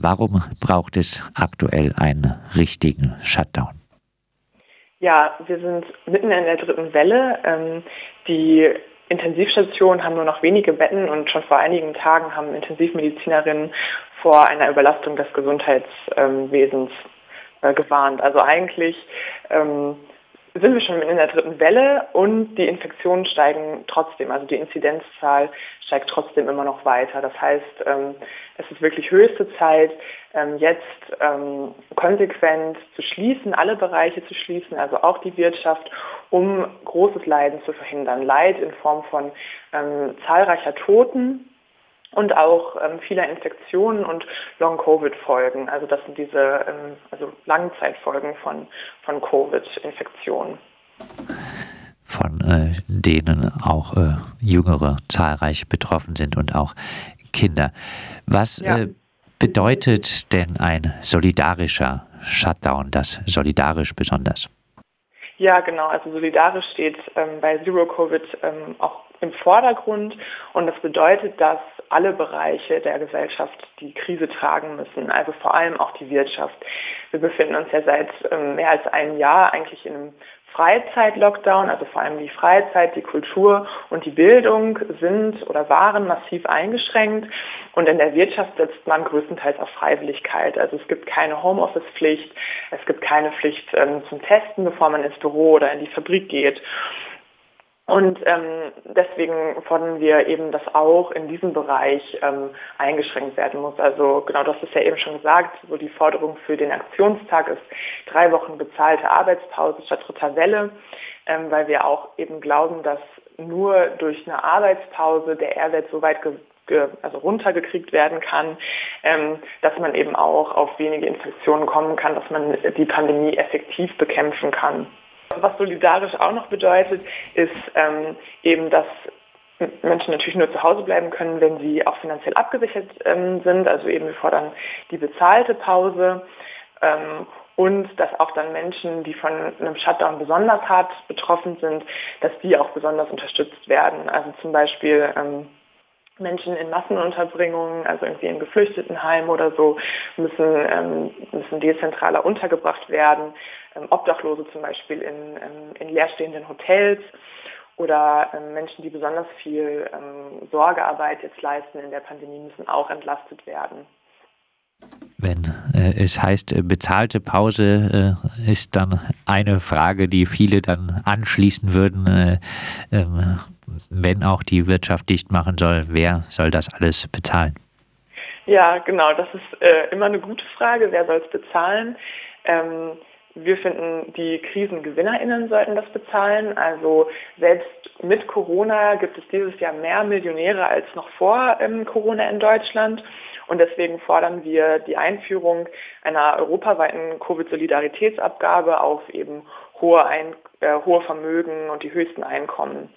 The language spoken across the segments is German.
Warum braucht es aktuell einen richtigen Shutdown? Ja, wir sind mitten in der dritten Welle. Ähm, die Intensivstationen haben nur noch wenige Betten und schon vor einigen Tagen haben Intensivmedizinerinnen vor einer Überlastung des Gesundheitswesens äh, gewarnt. Also eigentlich ähm, sind wir schon in der dritten Welle und die Infektionen steigen trotzdem. Also die Inzidenzzahl steigt trotzdem immer noch weiter. Das heißt, ähm, es ist wirklich höchste Zeit, ähm, jetzt ähm, konsequent zu schließen, alle Bereiche zu schließen, also auch die Wirtschaft, um großes Leiden zu verhindern. Leid in Form von zahlreicher Toten und auch ähm, vieler Infektionen und Long-Covid-Folgen. Also das sind diese ähm, also Langzeitfolgen von, von Covid-Infektionen. Von äh, denen auch äh, Jüngere zahlreich betroffen sind und auch Kinder. Was ja. äh, bedeutet denn ein solidarischer Shutdown, das solidarisch besonders? Ja, genau. Also solidarisch steht ähm, bei Zero Covid ähm, auch im Vordergrund und das bedeutet, dass alle Bereiche der Gesellschaft die Krise tragen müssen, also vor allem auch die Wirtschaft. Wir befinden uns ja seit ähm, mehr als einem Jahr eigentlich in einem Freizeit-Lockdown, also vor allem die Freizeit, die Kultur und die Bildung sind oder waren massiv eingeschränkt. Und in der Wirtschaft setzt man größtenteils auf Freiwilligkeit. Also es gibt keine Homeoffice-Pflicht, es gibt keine Pflicht ähm, zum Testen, bevor man ins Büro oder in die Fabrik geht. Und ähm, deswegen fordern wir eben, dass auch in diesem Bereich ähm, eingeschränkt werden muss. Also genau, das ist ja eben schon gesagt, so die Forderung für den Aktionstag ist drei Wochen bezahlte Arbeitspause statt dritter Welle, ähm, weil wir auch eben glauben, dass nur durch eine Arbeitspause der R-Wert so weit also runtergekriegt werden kann, ähm, dass man eben auch auf wenige Infektionen kommen kann, dass man die Pandemie effektiv bekämpfen kann. Was solidarisch auch noch bedeutet, ist ähm, eben, dass Menschen natürlich nur zu Hause bleiben können, wenn sie auch finanziell abgesichert ähm, sind. Also eben wir fordern die bezahlte Pause ähm, und dass auch dann Menschen, die von einem Shutdown besonders hart betroffen sind, dass die auch besonders unterstützt werden. Also zum Beispiel ähm, Menschen in Massenunterbringungen, also irgendwie in Geflüchtetenheimen oder so, müssen, ähm, müssen dezentraler untergebracht werden. Ähm, Obdachlose zum Beispiel in, ähm, in leerstehenden Hotels oder ähm, Menschen, die besonders viel ähm, Sorgearbeit jetzt leisten in der Pandemie, müssen auch entlastet werden. Wenn äh, es heißt, äh, bezahlte Pause äh, ist dann eine Frage, die viele dann anschließen würden. Äh, ähm, wenn auch die Wirtschaft dicht machen soll, wer soll das alles bezahlen? Ja, genau, das ist äh, immer eine gute Frage. Wer soll es bezahlen? Ähm, wir finden, die KrisengewinnerInnen sollten das bezahlen. Also selbst mit Corona gibt es dieses Jahr mehr Millionäre als noch vor ähm, Corona in Deutschland. Und deswegen fordern wir die Einführung einer europaweiten Covid-Solidaritätsabgabe auf eben hohe, Ein äh, hohe Vermögen und die höchsten Einkommen.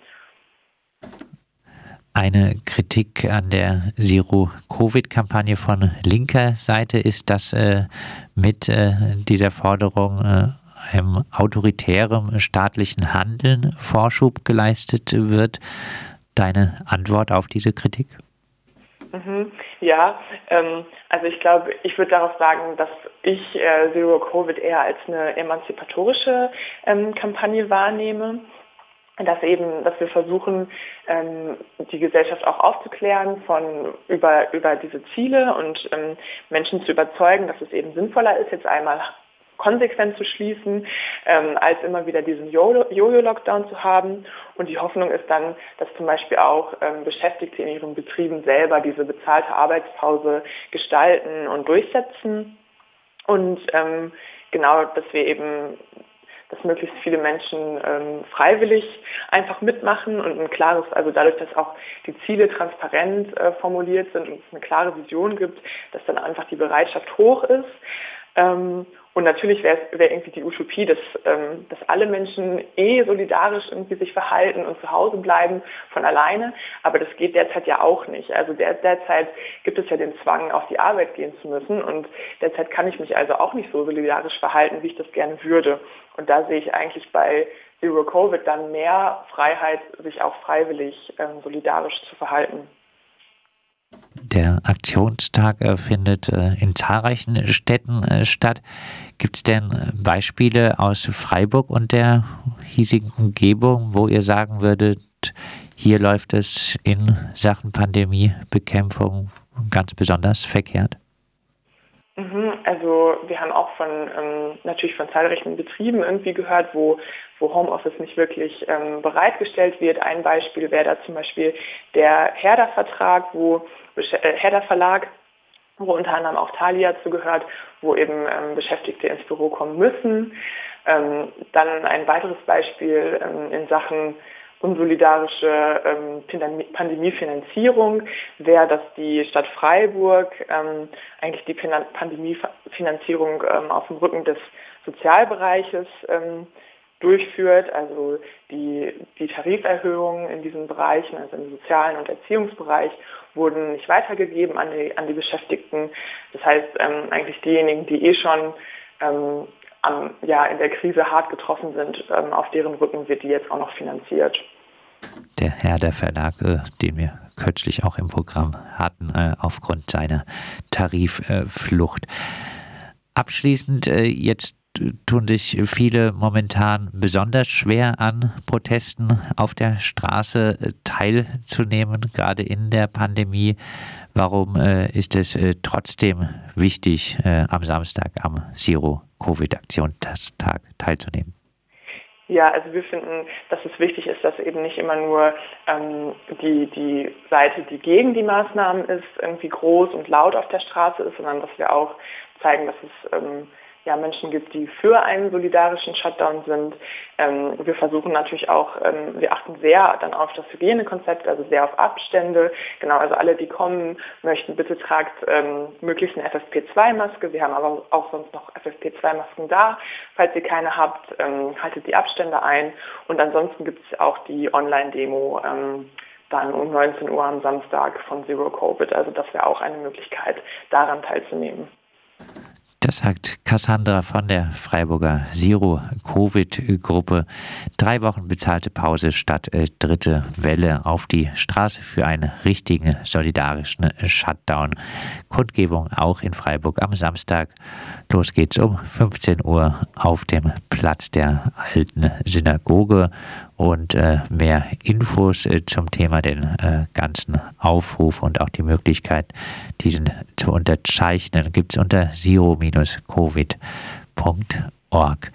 Eine Kritik an der Zero-Covid-Kampagne von linker Seite ist, dass äh, mit äh, dieser Forderung äh, einem autoritären staatlichen Handeln Vorschub geleistet wird. Deine Antwort auf diese Kritik? Mhm, ja, ähm, also ich glaube, ich würde darauf sagen, dass ich äh, Zero Covid eher als eine emanzipatorische ähm, Kampagne wahrnehme. Dass eben, dass wir versuchen, ähm, die Gesellschaft auch aufzuklären von über über diese Ziele und ähm, Menschen zu überzeugen, dass es eben sinnvoller ist, jetzt einmal konsequent zu schließen, ähm, als immer wieder diesen Jojo-Lockdown zu haben. Und die Hoffnung ist dann, dass zum Beispiel auch ähm, Beschäftigte in ihren Betrieben selber diese bezahlte Arbeitspause gestalten und durchsetzen. Und ähm, genau, dass wir eben dass möglichst viele Menschen ähm, freiwillig einfach mitmachen und ein klares, also dadurch, dass auch die Ziele transparent äh, formuliert sind und es eine klare Vision gibt, dass dann einfach die Bereitschaft hoch ist. Ähm, und natürlich wäre wär irgendwie die Utopie, dass, ähm, dass alle Menschen eh solidarisch irgendwie sich verhalten und zu Hause bleiben von alleine. Aber das geht derzeit ja auch nicht. Also der, derzeit gibt es ja den Zwang, auf die Arbeit gehen zu müssen. Und derzeit kann ich mich also auch nicht so solidarisch verhalten, wie ich das gerne würde. Und da sehe ich eigentlich bei Zero Covid dann mehr Freiheit, sich auch freiwillig ähm, solidarisch zu verhalten. Der Aktionstag äh, findet äh, in zahlreichen Städten äh, statt. Gibt es denn Beispiele aus Freiburg und der hiesigen Umgebung, wo ihr sagen würdet, hier läuft es in Sachen Pandemiebekämpfung ganz besonders verkehrt? Mhm, also wir haben auch von ähm, natürlich von zahlreichen Betrieben irgendwie gehört, wo, wo Homeoffice nicht wirklich ähm, bereitgestellt wird. Ein Beispiel wäre da zum Beispiel der Herder-Vertrag, wo Herder Verlag, wo unter anderem auch Thalia zugehört, wo eben ähm, Beschäftigte ins Büro kommen müssen. Ähm, dann ein weiteres Beispiel ähm, in Sachen unsolidarische ähm, Pandemiefinanzierung wäre, dass die Stadt Freiburg ähm, eigentlich die Pandemiefinanzierung ähm, auf dem Rücken des Sozialbereiches ähm, durchführt, also die, die Tariferhöhungen in diesen Bereichen, also im sozialen und Erziehungsbereich, wurden nicht weitergegeben an die, an die Beschäftigten. Das heißt, ähm, eigentlich diejenigen, die eh schon ähm, am, ja, in der Krise hart getroffen sind, ähm, auf deren Rücken wird die jetzt auch noch finanziert. Der Herr der Verlag, äh, den wir kürzlich auch im Programm hatten, äh, aufgrund seiner Tarifflucht. Abschließend äh, jetzt tun sich viele momentan besonders schwer an Protesten auf der Straße äh, teilzunehmen, gerade in der Pandemie. Warum äh, ist es äh, trotzdem wichtig, am Samstag am Zero-Covid-Aktionstag teilzunehmen? Ja, also wir finden, dass es wichtig ist, dass eben nicht immer nur ähm, die, die Seite, die gegen die Maßnahmen ist, irgendwie groß und laut auf der Straße ist, sondern dass wir auch zeigen, dass es ähm, ja, Menschen gibt, die für einen solidarischen Shutdown sind. Ähm, wir versuchen natürlich auch, ähm, wir achten sehr dann auf das Hygienekonzept, also sehr auf Abstände. Genau, also alle, die kommen möchten, bitte tragt ähm, möglichst eine FFP2-Maske. Wir haben aber auch sonst noch FFP2-Masken da. Falls ihr keine habt, ähm, haltet die Abstände ein. Und ansonsten gibt es auch die Online-Demo ähm, dann um 19 Uhr am Samstag von Zero Covid. Also das wäre auch eine Möglichkeit, daran teilzunehmen. Das sagt Cassandra von der Freiburger Zero-Covid-Gruppe. Drei Wochen bezahlte Pause statt äh, dritte Welle auf die Straße für einen richtigen solidarischen Shutdown. Kundgebung auch in Freiburg am Samstag. Los geht's um 15 Uhr auf dem Platz der alten Synagoge und äh, mehr Infos äh, zum Thema, den äh, ganzen Aufruf und auch die Möglichkeit, diesen zu unterzeichnen, gibt es unter zero-covid.org.